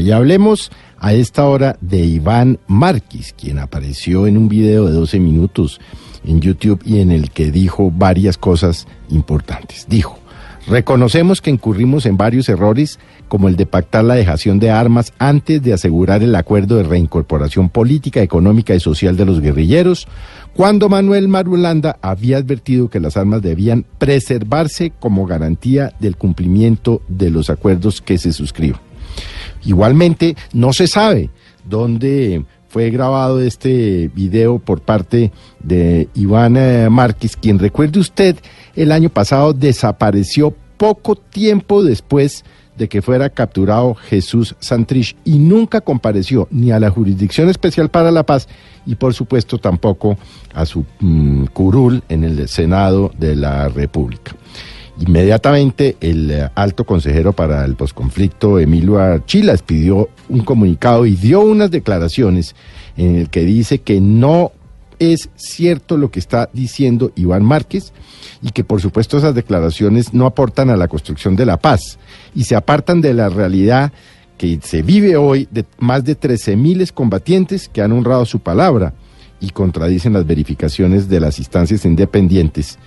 Y hablemos a esta hora de Iván Márquez, quien apareció en un video de 12 minutos en YouTube y en el que dijo varias cosas importantes. Dijo, reconocemos que incurrimos en varios errores como el de pactar la dejación de armas antes de asegurar el acuerdo de reincorporación política, económica y social de los guerrilleros, cuando Manuel Marulanda había advertido que las armas debían preservarse como garantía del cumplimiento de los acuerdos que se suscriban. Igualmente, no se sabe dónde fue grabado este video por parte de Iván eh, Márquez, quien recuerde usted, el año pasado desapareció poco tiempo después de que fuera capturado Jesús Santrich y nunca compareció ni a la Jurisdicción Especial para la Paz y por supuesto tampoco a su mm, curul en el Senado de la República. Inmediatamente el eh, alto consejero para el posconflicto, Emilio Archilas, pidió un comunicado y dio unas declaraciones en el que dice que no es cierto lo que está diciendo Iván Márquez y que por supuesto esas declaraciones no aportan a la construcción de la paz y se apartan de la realidad que se vive hoy de más de 13 miles combatientes que han honrado su palabra y contradicen las verificaciones de las instancias independientes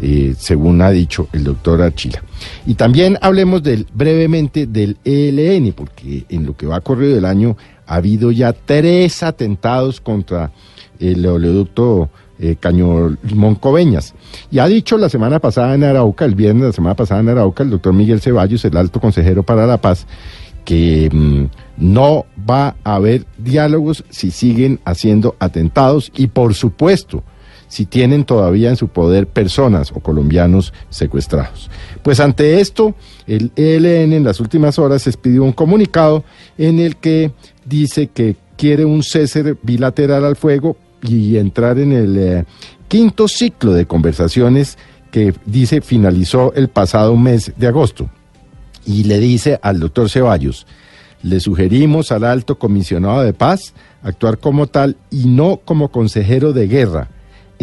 eh, según ha dicho el doctor Archila. Y también hablemos del, brevemente del ELN, porque en lo que va corrido del año ha habido ya tres atentados contra el oleoducto eh, Caño Moncoveñas. Y ha dicho la semana pasada en Arauca, el viernes de la semana pasada en Arauca, el doctor Miguel Ceballos, el alto consejero para la paz, que mm, no va a haber diálogos si siguen haciendo atentados y por supuesto si tienen todavía en su poder personas o colombianos secuestrados. Pues ante esto, el ELN en las últimas horas expidió un comunicado en el que dice que quiere un cese bilateral al fuego y entrar en el eh, quinto ciclo de conversaciones que dice finalizó el pasado mes de agosto. Y le dice al doctor Ceballos, le sugerimos al alto comisionado de paz actuar como tal y no como consejero de guerra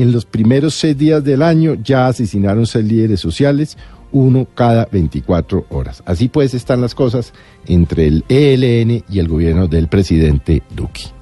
en los primeros seis días del año ya asesinaron seis líderes sociales, uno cada 24 horas. Así pues están las cosas entre el ELN y el gobierno del presidente Duque.